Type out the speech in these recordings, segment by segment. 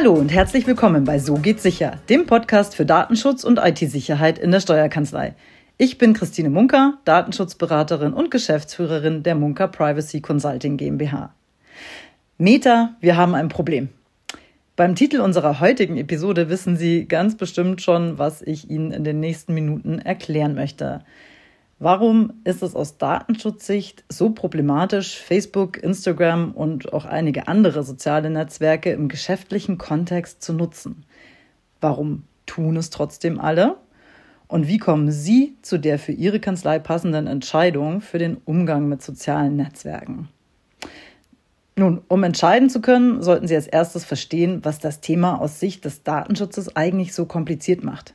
Hallo und herzlich willkommen bei So geht sicher, dem Podcast für Datenschutz und IT-Sicherheit in der Steuerkanzlei. Ich bin Christine Munker, Datenschutzberaterin und Geschäftsführerin der Munker Privacy Consulting GmbH. Meta, wir haben ein Problem. Beim Titel unserer heutigen Episode wissen Sie ganz bestimmt schon, was ich Ihnen in den nächsten Minuten erklären möchte. Warum ist es aus Datenschutzsicht so problematisch, Facebook, Instagram und auch einige andere soziale Netzwerke im geschäftlichen Kontext zu nutzen? Warum tun es trotzdem alle? Und wie kommen Sie zu der für Ihre Kanzlei passenden Entscheidung für den Umgang mit sozialen Netzwerken? Nun, um entscheiden zu können, sollten Sie als erstes verstehen, was das Thema aus Sicht des Datenschutzes eigentlich so kompliziert macht.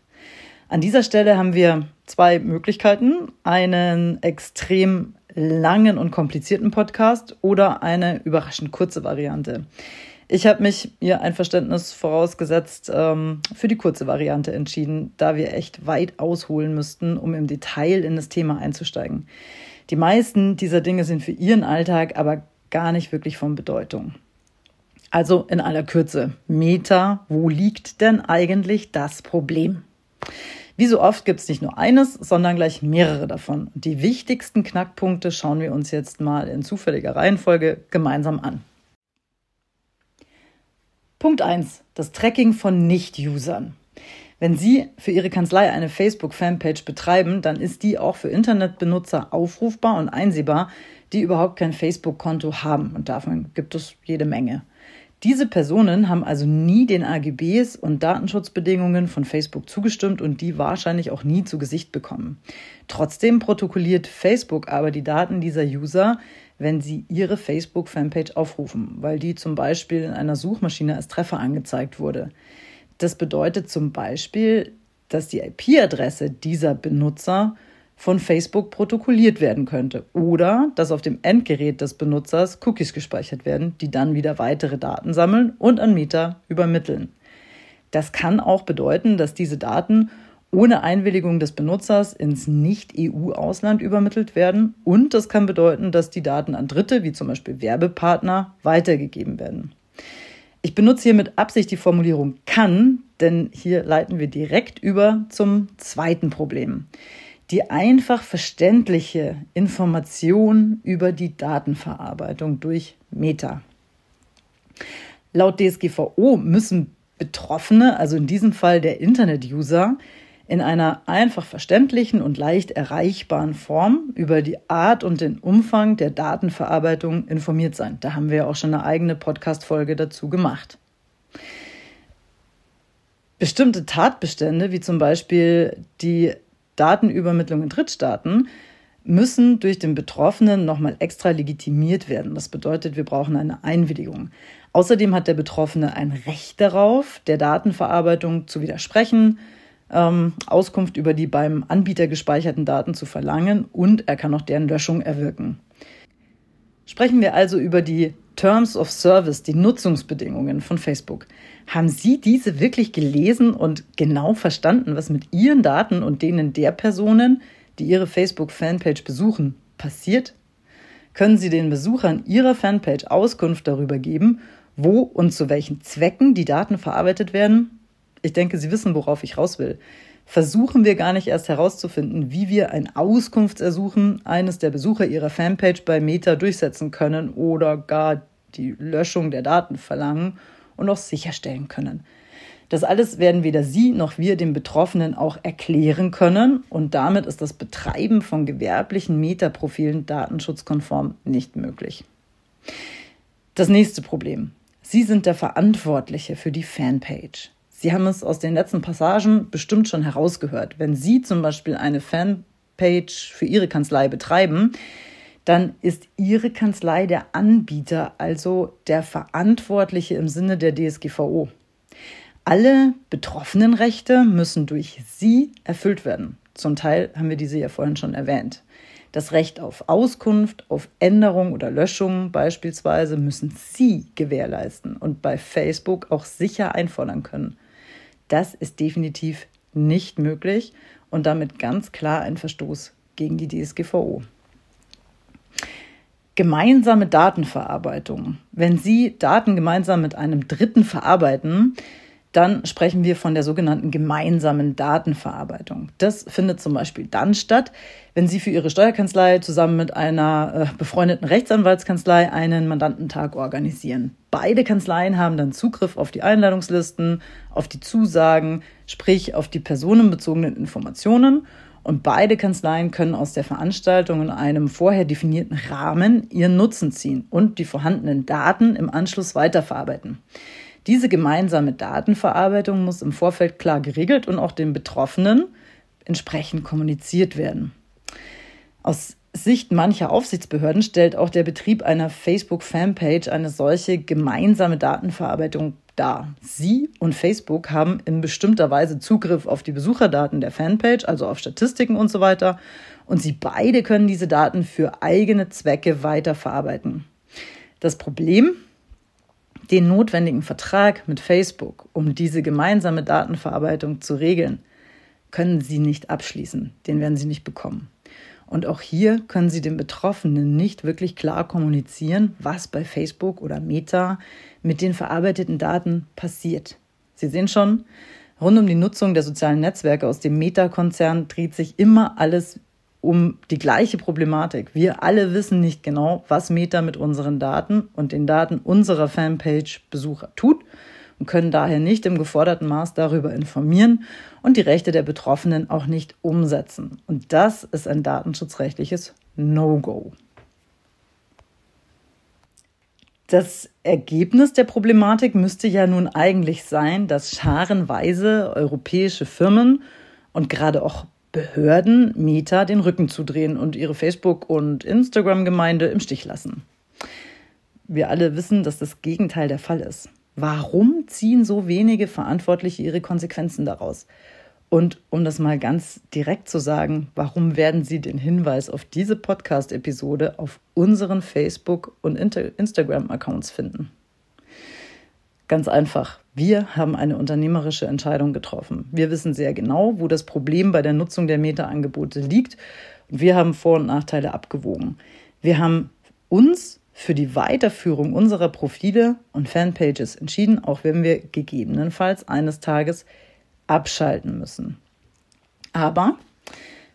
An dieser Stelle haben wir zwei Möglichkeiten. Einen extrem langen und komplizierten Podcast oder eine überraschend kurze Variante. Ich habe mich ihr Einverständnis vorausgesetzt ähm, für die kurze Variante entschieden, da wir echt weit ausholen müssten, um im Detail in das Thema einzusteigen. Die meisten dieser Dinge sind für Ihren Alltag aber gar nicht wirklich von Bedeutung. Also in aller Kürze, Meta, wo liegt denn eigentlich das Problem? Wie so oft gibt es nicht nur eines, sondern gleich mehrere davon. Die wichtigsten Knackpunkte schauen wir uns jetzt mal in zufälliger Reihenfolge gemeinsam an. Punkt 1. Das Tracking von Nicht-Usern. Wenn Sie für Ihre Kanzlei eine Facebook-Fanpage betreiben, dann ist die auch für Internetbenutzer aufrufbar und einsehbar, die überhaupt kein Facebook-Konto haben. Und davon gibt es jede Menge. Diese Personen haben also nie den AGBs und Datenschutzbedingungen von Facebook zugestimmt und die wahrscheinlich auch nie zu Gesicht bekommen. Trotzdem protokolliert Facebook aber die Daten dieser User, wenn sie ihre Facebook-Fanpage aufrufen, weil die zum Beispiel in einer Suchmaschine als Treffer angezeigt wurde. Das bedeutet zum Beispiel, dass die IP-Adresse dieser Benutzer von Facebook protokolliert werden könnte oder dass auf dem Endgerät des Benutzers Cookies gespeichert werden, die dann wieder weitere Daten sammeln und an Mieter übermitteln. Das kann auch bedeuten, dass diese Daten ohne Einwilligung des Benutzers ins Nicht-EU-Ausland übermittelt werden und das kann bedeuten, dass die Daten an Dritte, wie zum Beispiel Werbepartner, weitergegeben werden. Ich benutze hier mit Absicht die Formulierung kann, denn hier leiten wir direkt über zum zweiten Problem die einfach verständliche Information über die Datenverarbeitung durch Meta. Laut DSGVO müssen Betroffene, also in diesem Fall der Internet-User, in einer einfach verständlichen und leicht erreichbaren Form über die Art und den Umfang der Datenverarbeitung informiert sein. Da haben wir ja auch schon eine eigene Podcast-Folge dazu gemacht. Bestimmte Tatbestände, wie zum Beispiel die Datenübermittlung in Drittstaaten müssen durch den Betroffenen nochmal extra legitimiert werden. Das bedeutet, wir brauchen eine Einwilligung. Außerdem hat der Betroffene ein Recht darauf, der Datenverarbeitung zu widersprechen, ähm, Auskunft über die beim Anbieter gespeicherten Daten zu verlangen und er kann auch deren Löschung erwirken. Sprechen wir also über die Terms of Service, die Nutzungsbedingungen von Facebook. Haben Sie diese wirklich gelesen und genau verstanden, was mit Ihren Daten und denen der Personen, die Ihre Facebook-Fanpage besuchen, passiert? Können Sie den Besuchern Ihrer Fanpage Auskunft darüber geben, wo und zu welchen Zwecken die Daten verarbeitet werden? Ich denke, Sie wissen, worauf ich raus will. Versuchen wir gar nicht erst herauszufinden, wie wir ein Auskunftsersuchen eines der Besucher Ihrer Fanpage bei Meta durchsetzen können oder gar die Löschung der Daten verlangen und auch sicherstellen können. Das alles werden weder Sie noch wir dem Betroffenen auch erklären können und damit ist das Betreiben von gewerblichen Metaprofilen datenschutzkonform nicht möglich. Das nächste Problem. Sie sind der Verantwortliche für die Fanpage. Sie haben es aus den letzten Passagen bestimmt schon herausgehört. Wenn Sie zum Beispiel eine Fanpage für Ihre Kanzlei betreiben, dann ist Ihre Kanzlei der Anbieter, also der Verantwortliche im Sinne der DSGVO. Alle betroffenen Rechte müssen durch Sie erfüllt werden. Zum Teil haben wir diese ja vorhin schon erwähnt. Das Recht auf Auskunft, auf Änderung oder Löschung beispielsweise müssen Sie gewährleisten und bei Facebook auch sicher einfordern können. Das ist definitiv nicht möglich und damit ganz klar ein Verstoß gegen die DSGVO. Gemeinsame Datenverarbeitung. Wenn Sie Daten gemeinsam mit einem Dritten verarbeiten, dann sprechen wir von der sogenannten gemeinsamen Datenverarbeitung. Das findet zum Beispiel dann statt, wenn Sie für Ihre Steuerkanzlei zusammen mit einer äh, befreundeten Rechtsanwaltskanzlei einen Mandantentag organisieren. Beide Kanzleien haben dann Zugriff auf die Einladungslisten, auf die Zusagen, sprich auf die personenbezogenen Informationen. Und beide Kanzleien können aus der Veranstaltung in einem vorher definierten Rahmen ihren Nutzen ziehen und die vorhandenen Daten im Anschluss weiterverarbeiten. Diese gemeinsame Datenverarbeitung muss im Vorfeld klar geregelt und auch den Betroffenen entsprechend kommuniziert werden. Aus Sicht mancher Aufsichtsbehörden stellt auch der Betrieb einer Facebook-Fanpage eine solche gemeinsame Datenverarbeitung dar. Sie und Facebook haben in bestimmter Weise Zugriff auf die Besucherdaten der Fanpage, also auf Statistiken und so weiter. Und sie beide können diese Daten für eigene Zwecke weiterverarbeiten. Das Problem, den notwendigen Vertrag mit Facebook, um diese gemeinsame Datenverarbeitung zu regeln, können Sie nicht abschließen. Den werden Sie nicht bekommen. Und auch hier können Sie den Betroffenen nicht wirklich klar kommunizieren, was bei Facebook oder Meta mit den verarbeiteten Daten passiert. Sie sehen schon, rund um die Nutzung der sozialen Netzwerke aus dem Meta-Konzern dreht sich immer alles um die gleiche Problematik. Wir alle wissen nicht genau, was Meta mit unseren Daten und den Daten unserer Fanpage-Besucher tut und können daher nicht im geforderten Maß darüber informieren und die Rechte der Betroffenen auch nicht umsetzen. Und das ist ein datenschutzrechtliches No-Go. Das Ergebnis der Problematik müsste ja nun eigentlich sein, dass scharenweise europäische Firmen und gerade auch Behörden Meta den Rücken zudrehen und ihre Facebook- und Instagram-Gemeinde im Stich lassen. Wir alle wissen, dass das Gegenteil der Fall ist. Warum ziehen so wenige Verantwortliche ihre Konsequenzen daraus? Und um das mal ganz direkt zu sagen, warum werden Sie den Hinweis auf diese Podcast-Episode auf unseren Facebook- und Instagram-Accounts finden? Ganz einfach. Wir haben eine unternehmerische Entscheidung getroffen. Wir wissen sehr genau, wo das Problem bei der Nutzung der Meta-Angebote liegt. Und wir haben Vor- und Nachteile abgewogen. Wir haben uns für die Weiterführung unserer Profile und Fanpages entschieden, auch wenn wir gegebenenfalls eines Tages abschalten müssen. Aber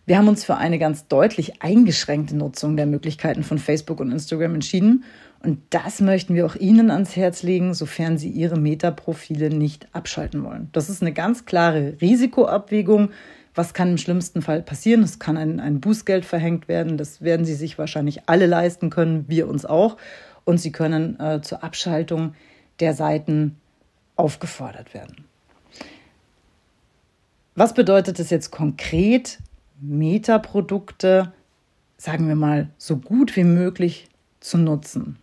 wir haben uns für eine ganz deutlich eingeschränkte Nutzung der Möglichkeiten von Facebook und Instagram entschieden und das möchten wir auch Ihnen ans Herz legen, sofern Sie Ihre Meta-Profile nicht abschalten wollen. Das ist eine ganz klare Risikoabwägung. Was kann im schlimmsten Fall passieren? Es kann ein, ein Bußgeld verhängt werden. Das werden Sie sich wahrscheinlich alle leisten können, wir uns auch. Und Sie können äh, zur Abschaltung der Seiten aufgefordert werden. Was bedeutet das jetzt konkret? Meta-Produkte, sagen wir mal, so gut wie möglich zu nutzen.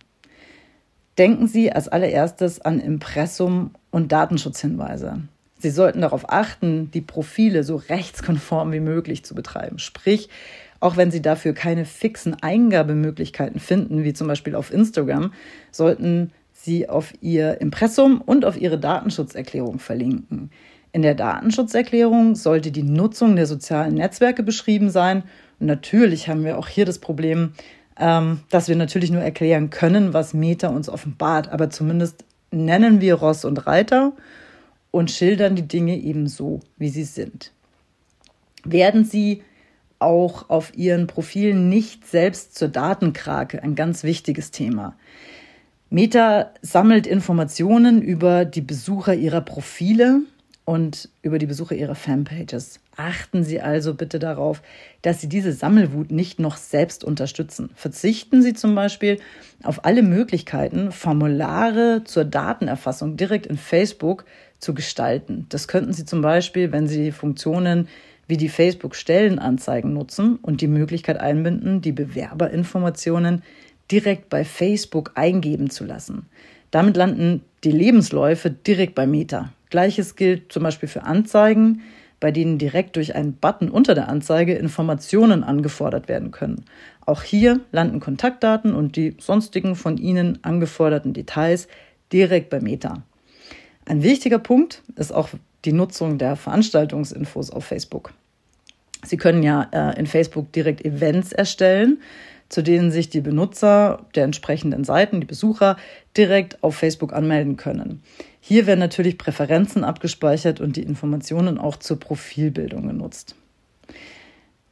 Denken Sie als allererstes an Impressum und Datenschutzhinweise. Sie sollten darauf achten, die Profile so rechtskonform wie möglich zu betreiben. Sprich, auch wenn Sie dafür keine fixen Eingabemöglichkeiten finden, wie zum Beispiel auf Instagram, sollten Sie auf Ihr Impressum und auf Ihre Datenschutzerklärung verlinken. In der Datenschutzerklärung sollte die Nutzung der sozialen Netzwerke beschrieben sein. Und natürlich haben wir auch hier das Problem, ähm, dass wir natürlich nur erklären können, was Meta uns offenbart, aber zumindest nennen wir Ross und Reiter und schildern die Dinge eben so, wie sie sind. Werden Sie auch auf Ihren Profilen nicht selbst zur Datenkrake, ein ganz wichtiges Thema. Meta sammelt Informationen über die Besucher ihrer Profile und über die Besucher ihrer Fanpages. Achten Sie also bitte darauf, dass Sie diese Sammelwut nicht noch selbst unterstützen. Verzichten Sie zum Beispiel auf alle Möglichkeiten, Formulare zur Datenerfassung direkt in Facebook zu gestalten. Das könnten Sie zum Beispiel, wenn Sie Funktionen wie die Facebook-Stellenanzeigen nutzen und die Möglichkeit einbinden, die Bewerberinformationen direkt bei Facebook eingeben zu lassen. Damit landen die Lebensläufe direkt bei Meta. Gleiches gilt zum Beispiel für Anzeigen, bei denen direkt durch einen Button unter der Anzeige Informationen angefordert werden können. Auch hier landen Kontaktdaten und die sonstigen von Ihnen angeforderten Details direkt bei Meta. Ein wichtiger Punkt ist auch die Nutzung der Veranstaltungsinfos auf Facebook. Sie können ja äh, in Facebook direkt Events erstellen. Zu denen sich die Benutzer der entsprechenden Seiten, die Besucher, direkt auf Facebook anmelden können. Hier werden natürlich Präferenzen abgespeichert und die Informationen auch zur Profilbildung genutzt.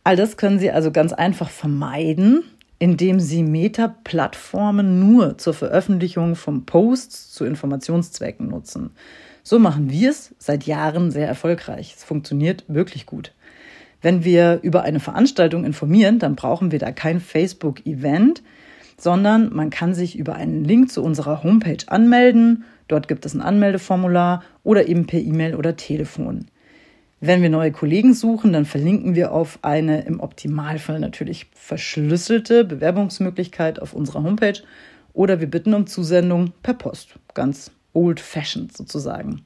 All das können Sie also ganz einfach vermeiden, indem Sie Meta-Plattformen nur zur Veröffentlichung von Posts zu Informationszwecken nutzen. So machen wir es seit Jahren sehr erfolgreich. Es funktioniert wirklich gut. Wenn wir über eine Veranstaltung informieren, dann brauchen wir da kein Facebook-Event, sondern man kann sich über einen Link zu unserer Homepage anmelden. Dort gibt es ein Anmeldeformular oder eben per E-Mail oder Telefon. Wenn wir neue Kollegen suchen, dann verlinken wir auf eine im Optimalfall natürlich verschlüsselte Bewerbungsmöglichkeit auf unserer Homepage oder wir bitten um Zusendung per Post. Ganz old-fashioned sozusagen.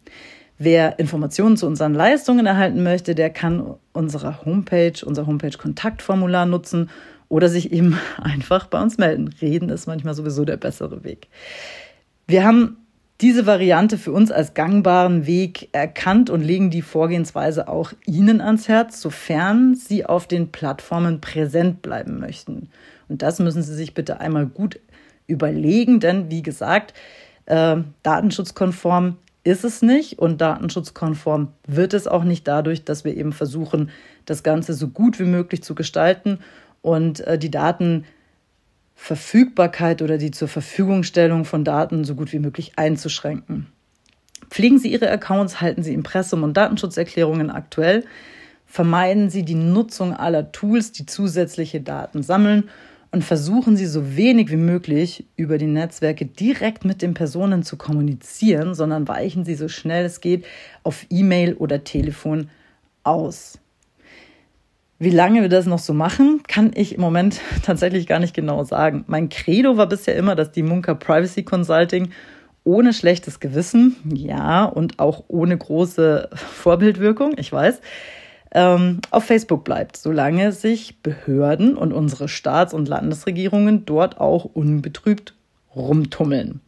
Wer Informationen zu unseren Leistungen erhalten möchte, der kann unsere Homepage, unser Homepage-Kontaktformular nutzen oder sich eben einfach bei uns melden. Reden ist manchmal sowieso der bessere Weg. Wir haben diese Variante für uns als gangbaren Weg erkannt und legen die Vorgehensweise auch Ihnen ans Herz, sofern Sie auf den Plattformen präsent bleiben möchten. Und das müssen Sie sich bitte einmal gut überlegen, denn wie gesagt, äh, datenschutzkonform ist es nicht und datenschutzkonform wird es auch nicht dadurch, dass wir eben versuchen, das Ganze so gut wie möglich zu gestalten und äh, die Datenverfügbarkeit oder die zur Verfügungstellung von Daten so gut wie möglich einzuschränken. Pflegen Sie Ihre Accounts, halten Sie Impressum- und Datenschutzerklärungen aktuell, vermeiden Sie die Nutzung aller Tools, die zusätzliche Daten sammeln und versuchen Sie so wenig wie möglich über die Netzwerke direkt mit den Personen zu kommunizieren, sondern weichen Sie so schnell es geht auf E-Mail oder Telefon aus. Wie lange wir das noch so machen, kann ich im Moment tatsächlich gar nicht genau sagen. Mein Credo war bisher immer, dass die Munker Privacy Consulting ohne schlechtes Gewissen, ja, und auch ohne große Vorbildwirkung, ich weiß, ähm, auf Facebook bleibt, solange sich Behörden und unsere Staats- und Landesregierungen dort auch unbetrübt rumtummeln.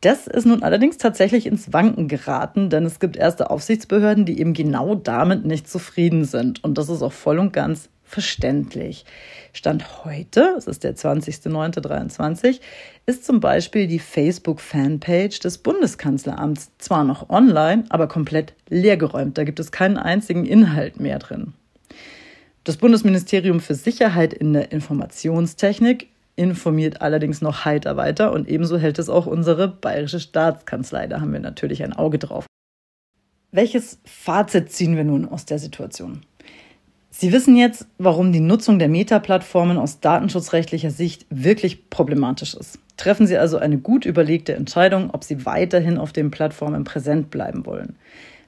Das ist nun allerdings tatsächlich ins Wanken geraten, denn es gibt erste Aufsichtsbehörden, die eben genau damit nicht zufrieden sind. Und das ist auch voll und ganz verständlich. Stand heute, es ist der 20.09.23, ist zum Beispiel die Facebook-Fanpage des Bundeskanzleramts zwar noch online, aber komplett leergeräumt. Da gibt es keinen einzigen Inhalt mehr drin. Das Bundesministerium für Sicherheit in der Informationstechnik informiert allerdings noch heiter weiter und ebenso hält es auch unsere bayerische Staatskanzlei. Da haben wir natürlich ein Auge drauf. Welches Fazit ziehen wir nun aus der Situation? Sie wissen jetzt, warum die Nutzung der Meta-Plattformen aus datenschutzrechtlicher Sicht wirklich problematisch ist. Treffen Sie also eine gut überlegte Entscheidung, ob Sie weiterhin auf den Plattformen präsent bleiben wollen.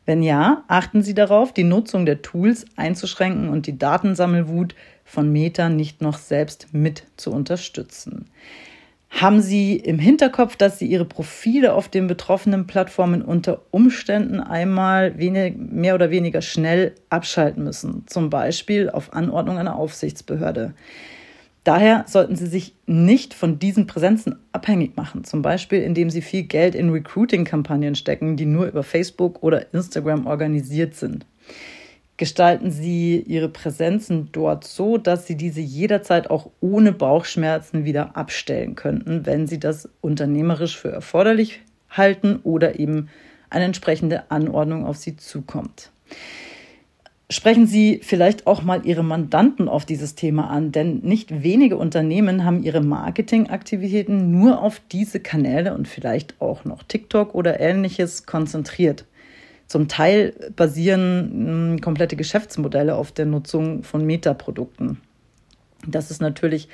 Wenn ja, achten Sie darauf, die Nutzung der Tools einzuschränken und die Datensammelwut von Meta nicht noch selbst mit zu unterstützen. Haben Sie im Hinterkopf, dass Sie Ihre Profile auf den betroffenen Plattformen unter Umständen einmal wenig, mehr oder weniger schnell abschalten müssen, zum Beispiel auf Anordnung einer Aufsichtsbehörde. Daher sollten Sie sich nicht von diesen Präsenzen abhängig machen, zum Beispiel indem Sie viel Geld in Recruiting-Kampagnen stecken, die nur über Facebook oder Instagram organisiert sind gestalten Sie Ihre Präsenzen dort so, dass Sie diese jederzeit auch ohne Bauchschmerzen wieder abstellen könnten, wenn Sie das unternehmerisch für erforderlich halten oder eben eine entsprechende Anordnung auf Sie zukommt. Sprechen Sie vielleicht auch mal Ihre Mandanten auf dieses Thema an, denn nicht wenige Unternehmen haben ihre Marketingaktivitäten nur auf diese Kanäle und vielleicht auch noch TikTok oder ähnliches konzentriert. Zum Teil basieren hm, komplette Geschäftsmodelle auf der Nutzung von Metaprodukten. Das ist natürlich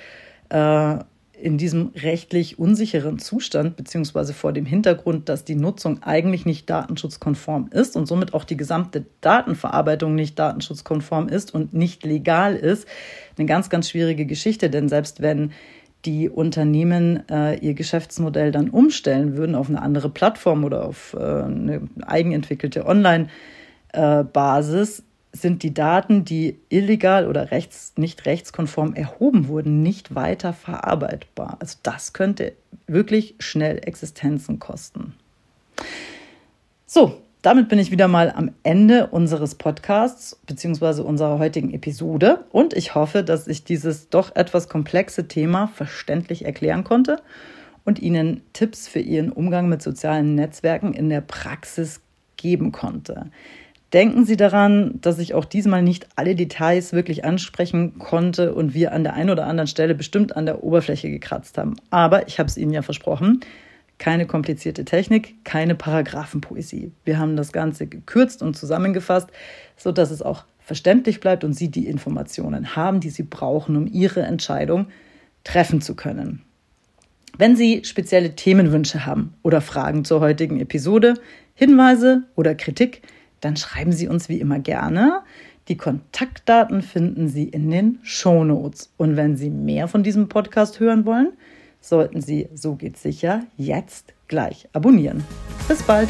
äh, in diesem rechtlich unsicheren Zustand, beziehungsweise vor dem Hintergrund, dass die Nutzung eigentlich nicht datenschutzkonform ist und somit auch die gesamte Datenverarbeitung nicht datenschutzkonform ist und nicht legal ist, eine ganz, ganz schwierige Geschichte. Denn selbst wenn die Unternehmen äh, ihr Geschäftsmodell dann umstellen würden auf eine andere Plattform oder auf äh, eine eigenentwickelte Online-Basis, äh, sind die Daten, die illegal oder rechts, nicht rechtskonform erhoben wurden, nicht weiter verarbeitbar. Also das könnte wirklich schnell Existenzen kosten. So, damit bin ich wieder mal am Ende unseres Podcasts bzw. unserer heutigen Episode und ich hoffe, dass ich dieses doch etwas komplexe Thema verständlich erklären konnte und Ihnen Tipps für Ihren Umgang mit sozialen Netzwerken in der Praxis geben konnte. Denken Sie daran, dass ich auch diesmal nicht alle Details wirklich ansprechen konnte und wir an der einen oder anderen Stelle bestimmt an der Oberfläche gekratzt haben. Aber ich habe es Ihnen ja versprochen, keine komplizierte Technik, keine Paragraphenpoesie. Wir haben das Ganze gekürzt und zusammengefasst, sodass es auch verständlich bleibt und Sie die Informationen haben, die Sie brauchen, um Ihre Entscheidung treffen zu können. Wenn Sie spezielle Themenwünsche haben oder Fragen zur heutigen Episode, Hinweise oder Kritik, dann schreiben Sie uns wie immer gerne. Die Kontaktdaten finden Sie in den Shownotes. Und wenn Sie mehr von diesem Podcast hören wollen, sollten Sie, so geht's sicher, jetzt gleich abonnieren. Bis bald!